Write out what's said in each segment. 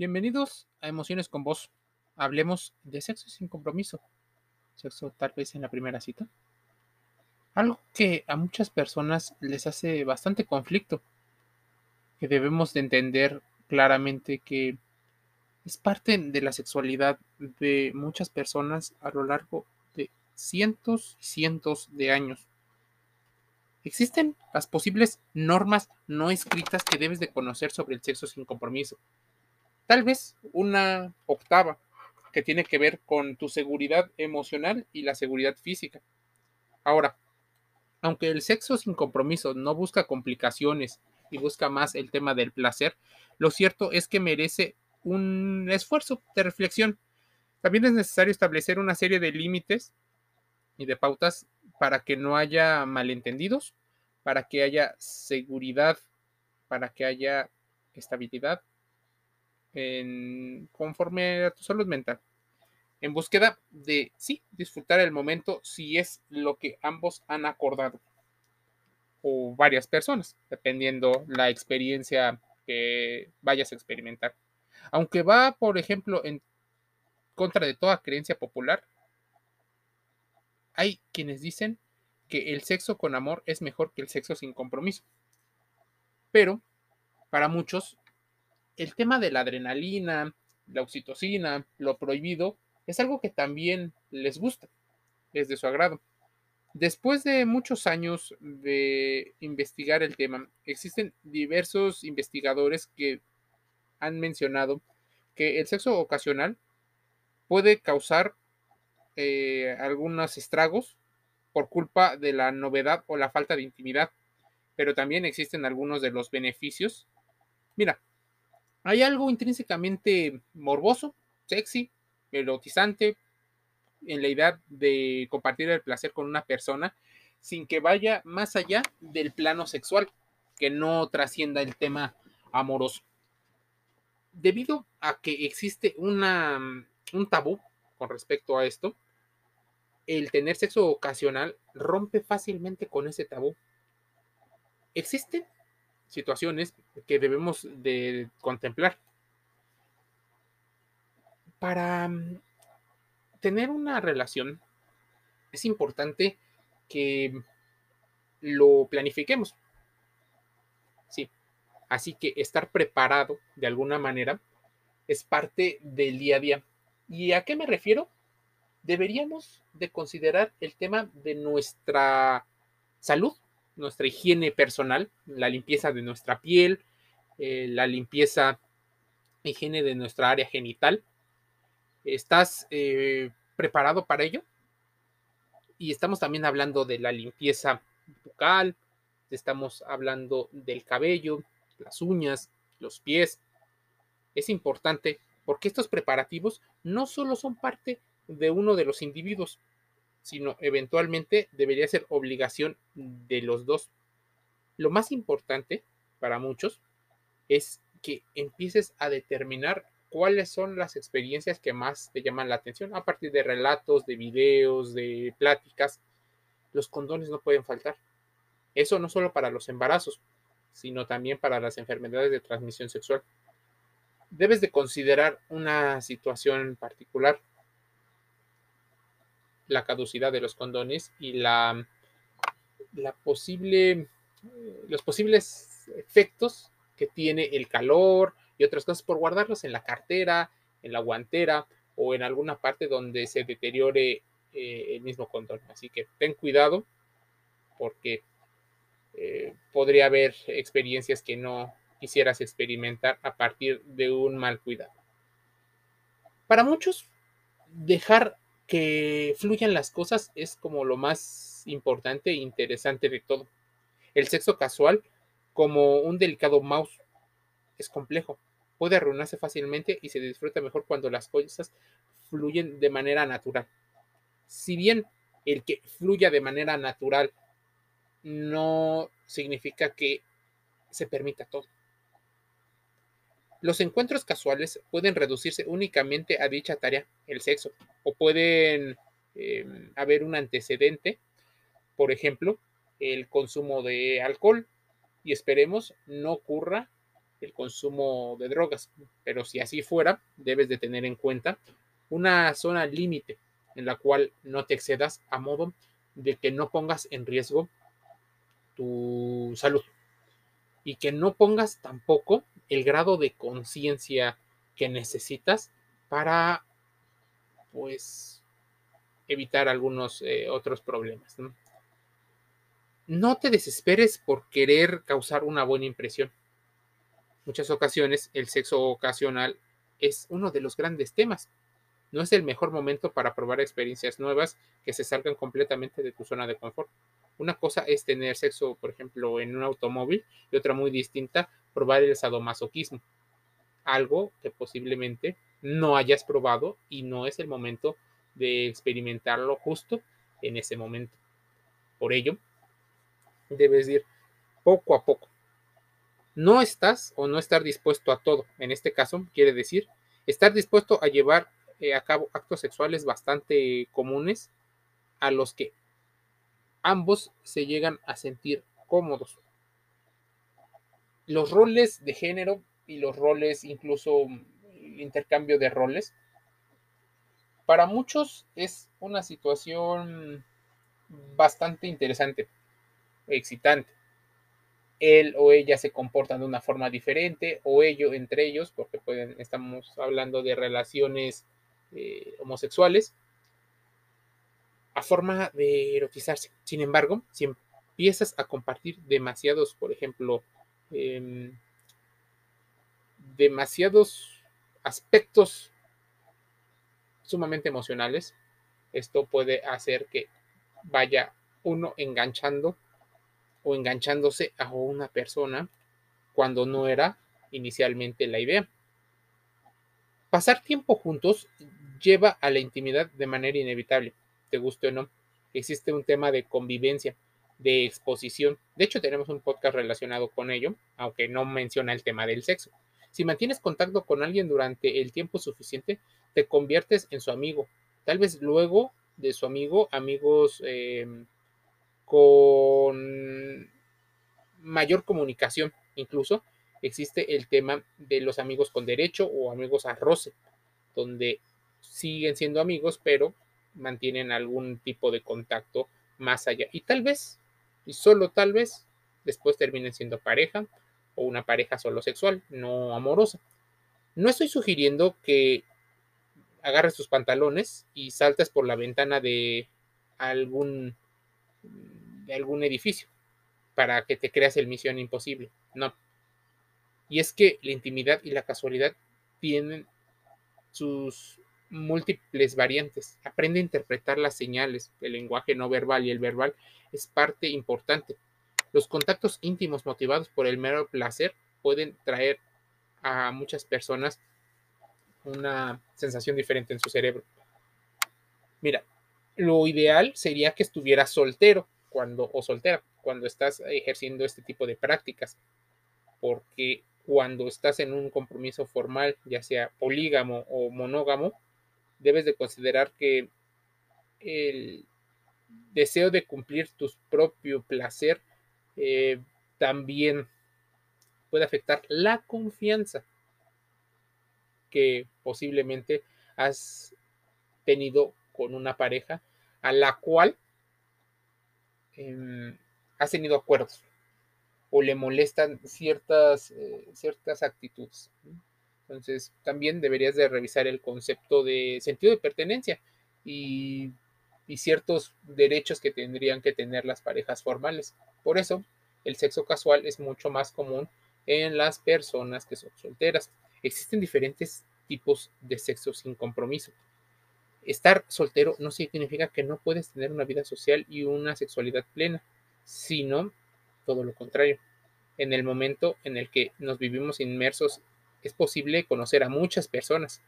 Bienvenidos a Emociones con Vos. Hablemos de sexo sin compromiso. Sexo tal vez en la primera cita. Algo que a muchas personas les hace bastante conflicto. Que debemos de entender claramente que es parte de la sexualidad de muchas personas a lo largo de cientos y cientos de años. Existen las posibles normas no escritas que debes de conocer sobre el sexo sin compromiso tal vez una octava que tiene que ver con tu seguridad emocional y la seguridad física. Ahora, aunque el sexo sin compromiso no busca complicaciones y busca más el tema del placer, lo cierto es que merece un esfuerzo de reflexión. También es necesario establecer una serie de límites y de pautas para que no haya malentendidos, para que haya seguridad, para que haya estabilidad en, conforme a tu salud mental. En búsqueda de, sí, disfrutar el momento si es lo que ambos han acordado. O varias personas, dependiendo la experiencia que vayas a experimentar. Aunque va, por ejemplo, en contra de toda creencia popular, hay quienes dicen que el sexo con amor es mejor que el sexo sin compromiso. Pero para muchos el tema de la adrenalina, la oxitocina, lo prohibido, es algo que también les gusta, es de su agrado. Después de muchos años de investigar el tema, existen diversos investigadores que han mencionado que el sexo ocasional puede causar eh, algunos estragos por culpa de la novedad o la falta de intimidad, pero también existen algunos de los beneficios. Mira, hay algo intrínsecamente morboso, sexy, erotizante en la idea de compartir el placer con una persona sin que vaya más allá del plano sexual, que no trascienda el tema amoroso. Debido a que existe una, un tabú con respecto a esto, el tener sexo ocasional rompe fácilmente con ese tabú. Existen situaciones que debemos de contemplar. Para mm, tener una relación es importante que lo planifiquemos. Sí. Así que estar preparado de alguna manera es parte del día a día. ¿Y a qué me refiero? Deberíamos de considerar el tema de nuestra salud nuestra higiene personal, la limpieza de nuestra piel, eh, la limpieza, higiene de nuestra área genital. ¿Estás eh, preparado para ello? Y estamos también hablando de la limpieza bucal, estamos hablando del cabello, las uñas, los pies. Es importante porque estos preparativos no solo son parte de uno de los individuos, sino eventualmente debería ser obligación de los dos. Lo más importante para muchos es que empieces a determinar cuáles son las experiencias que más te llaman la atención a partir de relatos, de videos, de pláticas. Los condones no pueden faltar. Eso no solo para los embarazos, sino también para las enfermedades de transmisión sexual. Debes de considerar una situación particular la caducidad de los condones y la, posible, los posibles efectos que tiene el calor y otras cosas por guardarlos en la cartera, en la guantera o en alguna parte donde se deteriore eh, el mismo condón. Así que ten cuidado porque eh, podría haber experiencias que no quisieras experimentar a partir de un mal cuidado. Para muchos, dejar que fluyan las cosas es como lo más importante e interesante de todo. El sexo casual, como un delicado mouse, es complejo. Puede arruinarse fácilmente y se disfruta mejor cuando las cosas fluyen de manera natural. Si bien el que fluya de manera natural no significa que se permita todo. Los encuentros casuales pueden reducirse únicamente a dicha tarea, el sexo, o pueden em, haber un antecedente, por ejemplo, el consumo de alcohol, y esperemos no ocurra el consumo de drogas. Pero si así fuera, debes de tener en cuenta una zona límite en la cual no te excedas a modo de que no pongas en riesgo tu salud y que no pongas tampoco el grado de conciencia que necesitas para pues evitar algunos eh, otros problemas. ¿no? no te desesperes por querer causar una buena impresión. Muchas ocasiones el sexo ocasional es uno de los grandes temas. No es el mejor momento para probar experiencias nuevas que se salgan completamente de tu zona de confort. Una cosa es tener sexo, por ejemplo, en un automóvil y otra muy distinta, probar el sadomasoquismo. Algo que posiblemente no hayas probado y no es el momento de experimentarlo justo en ese momento. Por ello, debes ir poco a poco. No estás o no estar dispuesto a todo. En este caso, quiere decir estar dispuesto a llevar eh, a cabo actos sexuales bastante comunes a los que ambos se llegan a sentir cómodos. Los roles de género y los roles, incluso el intercambio de roles, para muchos es una situación bastante interesante, excitante. Él o ella se comportan de una forma diferente, o ellos entre ellos, porque estamos hablando de relaciones eh, homosexuales, a forma de erotizarse. Sin embargo, si empiezas a compartir demasiados, por ejemplo, em, demasiados aspectos sumamente emocionales, esto puede hacer que vaya uno enganchando o enganchándose a una persona cuando no era inicialmente la idea. Pasar tiempo juntos lleva a la intimidad de manera inevitable te guste o no. Existe un tema de convivencia, de exposición. De hecho, tenemos un podcast relacionado con ello, aunque no menciona el tema del sexo. Si mantienes contacto con alguien durante el tiempo suficiente, te conviertes en su amigo. Tal vez luego de su amigo, amigos em, con mayor comunicación. Incluso existe el tema de los amigos con derecho o amigos a roce, donde siguen siendo amigos, pero mantienen algún tipo de contacto más allá. Y tal vez, y solo tal vez, después terminen siendo pareja o una pareja solo sexual, no amorosa. No estoy sugiriendo que agarres tus pantalones y saltes por la ventana de algún, de algún edificio para que te creas el misión imposible. No. Y es que la intimidad y la casualidad tienen sus múltiples variantes. Aprende a interpretar las señales. El lenguaje no verbal y el verbal es parte importante. Los contactos íntimos motivados por el mero placer pueden traer a muchas personas una sensación diferente en su cerebro. Mira, lo ideal sería que estuvieras soltero cuando o soltera cuando estás ejerciendo este tipo de prácticas, porque cuando estás en un compromiso formal, ya sea polígamo o monógamo, debes de considerar que el deseo de cumplir tu propio placer eh, también puede afectar la confianza que posiblemente has tenido con una pareja a la cual em, has tenido acuerdos o le molestan ciertas, eh, ciertas actitudes. Entonces, también deberías de revisar el concepto de sentido de pertenencia y, ciertos derechos que tendrían que tener las parejas formales. Por eso, el sexo casual es mucho más común en las personas que son solteras. Existen diferentes tipos de sexo sin compromiso. Estar soltero no significa que no puedes tener una vida social y una sexualidad plena, sino todo lo contrario. En el momento en el que nos vivimos inmersos es posible conocer a muchas personas.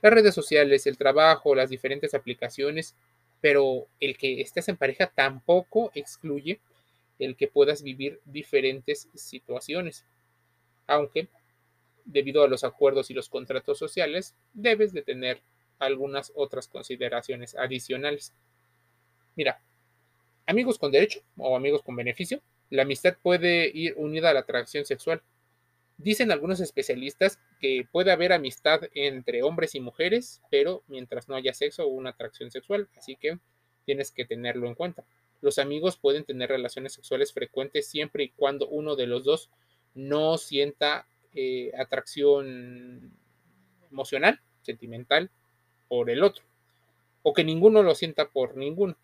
Las redes sociales, el trabajo, las diferentes aplicaciones, pero el que estés en pareja tampoco excluye el que puedas vivir diferentes situaciones. Aunque, debido a los acuerdos y los contratos sociales, debes de tener algunas otras consideraciones adicionales. Mira, amigos con derecho o amigos con beneficio, la amistad puede ir unida a la atracción sexual Dicen algunos especialistas que puede haber amistad entre hombres y mujeres, pero mientras no haya sexo o una atracción sexual, así que tienes que tenerlo en cuenta. Los amigos pueden tener relaciones sexuales frecuentes siempre y cuando uno de los dos no sienta eh, atracción emocional, sentimental por el otro, o que ninguno lo sienta por ninguno.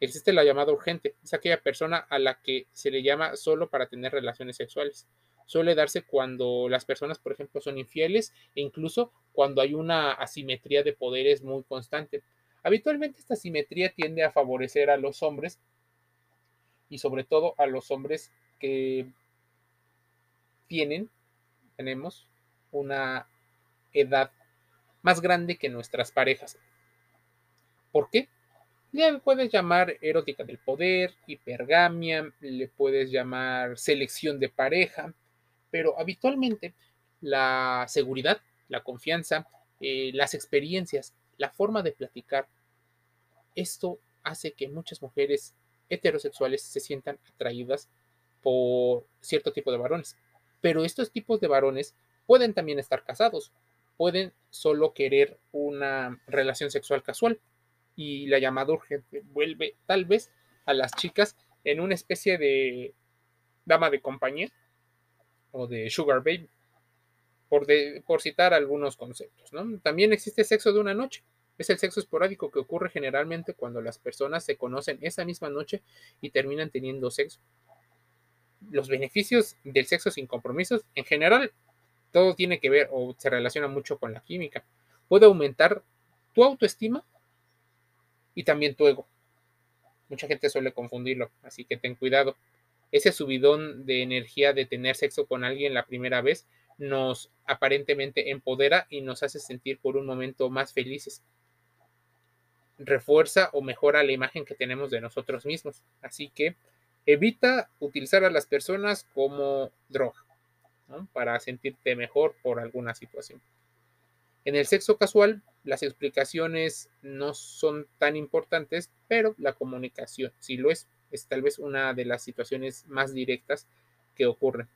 Existe la llamada urgente, es aquella persona a la que se le llama solo para tener relaciones sexuales. Suele darse cuando las personas, por ejemplo, son infieles e incluso cuando hay una asimetría de poderes muy constante. Habitualmente esta asimetría tiende a favorecer a los hombres y sobre todo a los hombres que tienen, tenemos una edad más grande que nuestras parejas. ¿Por qué? Le puedes llamar erótica del poder, hipergamia, le puedes llamar selección de pareja, pero habitualmente la seguridad, la confianza, eh, las experiencias, la forma de platicar, esto hace que muchas mujeres heterosexuales se sientan atraídas por cierto tipo de varones. Pero estos tipos de varones pueden también estar casados, pueden solo querer una relación sexual casual y la llamada urgente vuelve tal vez a las chicas en una especie de dama de compañía o de sugar baby, por, por citar algunos conceptos. También existe sexo de una noche. Es el sexo esporádico que ocurre generalmente cuando las personas se conocen esa misma noche y terminan teniendo sexo. Los beneficios del sexo sin compromisos, en general, todo tiene que ver o se relaciona mucho con la química. Puede aumentar tu autoestima y también tu ego. Mucha gente suele confundirlo, así que ten cuidado. Ese subidón de energía de tener sexo con alguien la primera vez nos aparentemente empodera y nos hace sentir por un momento más felices. Refuerza o mejora la imagen que tenemos de nosotros mismos. Así que evita utilizar a las personas como droga para sentirte mejor por alguna situación. En el sexo casual, las explicaciones no son tan importantes, pero la comunicación sí lo es. Es tal vez una de las situaciones más directas que ocurren.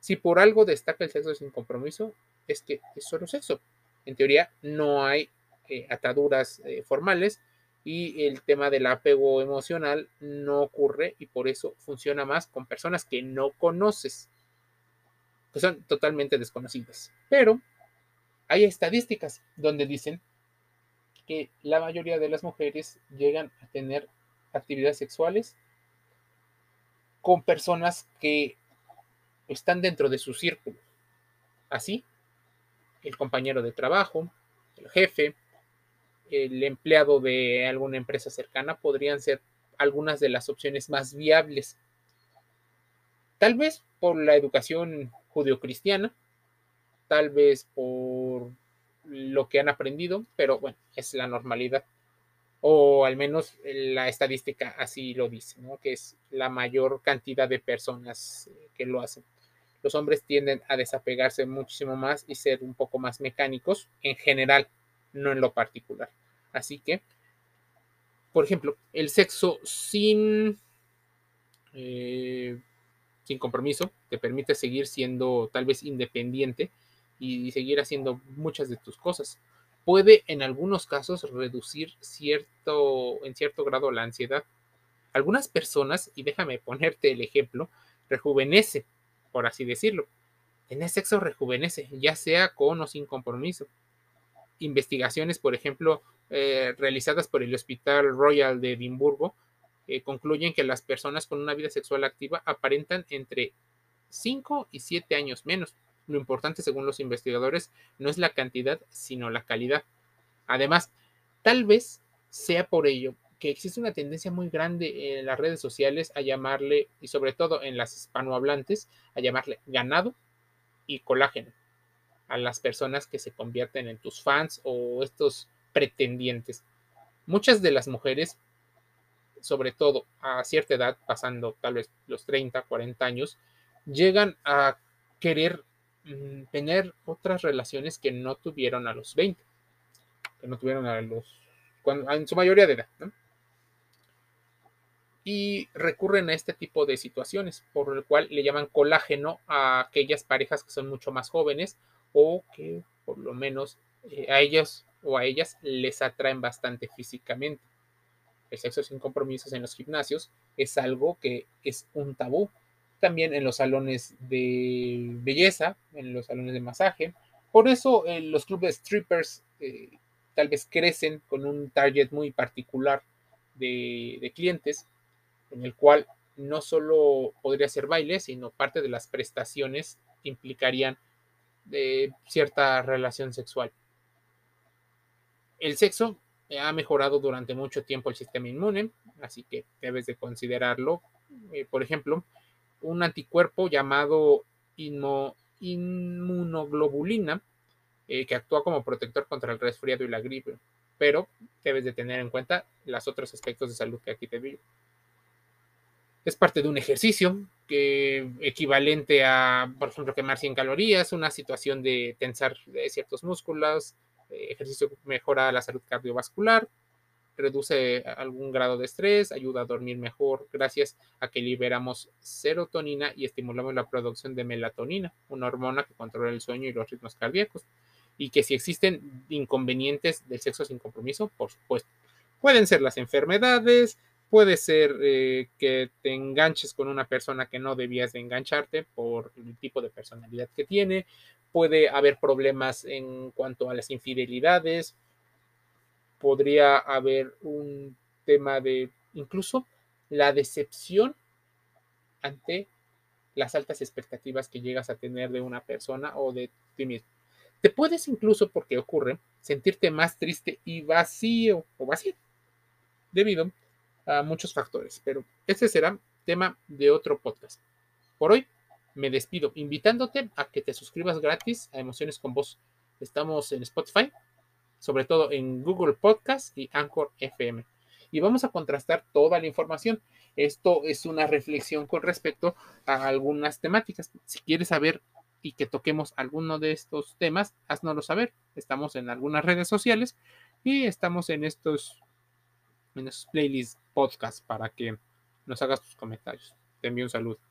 Si por algo destaca el sexo sin compromiso, es que es solo sexo. En teoría, no hay eh, ataduras eh, formales y el tema del apego emocional no ocurre y por eso funciona más con personas que no conoces, que son totalmente desconocidas. Pero hay estadísticas donde dicen que la mayoría de las mujeres llegan a tener actividades sexuales con personas que están dentro de su círculo. Así, el compañero de trabajo, el jefe, el empleado de alguna empresa cercana podrían ser algunas de las opciones más viables. Tal vez por la educación judio-cristiana, tal vez por lo que han aprendido, pero bueno, es la normalidad. O al menos la estadística así lo dice, ¿no? que es la mayor cantidad de personas eh, que lo hacen. Los hombres tienden a desapegarse muchísimo más y ser un poco más mecánicos en general, no en lo particular. Así que, por ejemplo, el sexo sin, eh, sin compromiso te permite seguir siendo tal vez independiente y seguir haciendo muchas de tus cosas. Puede en algunos casos reducir cierto, en cierto grado la ansiedad. Algunas personas, y déjame ponerte el ejemplo, rejuvenece, por así decirlo. Tener sexo rejuvenece, ya sea con o sin compromiso. Investigaciones, por ejemplo, eh, realizadas por el Hospital Royal de Edimburgo, eh, concluyen que las personas con una vida sexual activa aparentan entre 5 y 7 años menos lo importante, según los investigadores, no es la cantidad, sino la calidad. Además, tal vez sea por ello que existe una tendencia muy grande en las redes sociales a llamarle, y sobre todo en las hispanohablantes, a llamarle ganado y colágeno a las personas que se convierten en tus fans o estos pretendientes. Muchas de las mujeres, sobre todo a cierta edad, pasando tal vez los 30, 40 años, llegan a querer Mm, tener otras relaciones que no tuvieron a los 20, que no tuvieron a los, cuando, en su mayoría de edad, y recurren a este tipo de situaciones, por lo cual le llaman colágeno a aquellas parejas que son mucho más jóvenes o que por lo menos eh, a ellos o a ellas les atraen bastante físicamente. El sexo sin compromisos en los gimnasios es algo que es un tabú. También en los salones de belleza, en los salones de masaje. Por eso eh, los clubes strippers eh, tal vez crecen con un target muy particular de clientes en el cual no solo podría ser baile, sino parte de las prestaciones implicarían de cierta relación sexual. El sexo ha mejorado durante mucho tiempo el sistema inmune, así que debes de considerarlo. Eh, por ejemplo, un anticuerpo llamado inmunoglobulina, eh, que actúa como protector contra el resfriado y la gripe, pero debes de tener en cuenta los otros aspectos de salud que aquí te digo. Es parte de un ejercicio que equivalente a, por ejemplo, quemar 100 calorías, una situación de tensar ciertos músculos, eh, ejercicio mejora la salud cardiovascular, reduce algún grado de estrés, ayuda a dormir mejor gracias a que liberamos serotonina y estimulamos la producción de melatonina, una hormona que controla el sueño y los ritmos cardíacos. Y que si existen inconvenientes del sexo sin compromiso, por supuesto, pueden ser las enfermedades, Puede ser eh, que te enganches con una persona que no debías de engancharte por el tipo de personalidad que tiene. Puede haber problemas en cuanto a las infidelidades. Podría haber un tema de incluso la decepción ante las altas expectativas que llegas a tener de una persona o de ti mismo. Te puedes incluso, porque ocurre, sentirte más triste y vacío o vacío debido a muchos factores, pero este será tema de otro podcast. Por hoy me despido invitándote a que te suscribas gratis a Emociones con Voz. Estamos en Spotify, sobre todo en Google Podcast y Anchor FM. Y vamos a contrastar toda la información. Esto es una reflexión con respecto a algunas temáticas. Si quieres saber y que toquemos alguno de estos temas, haznoslo saber. Estamos en algunas redes sociales y estamos en estos playlists podcast para que nos hagas tus comentarios. Te envío un saludo.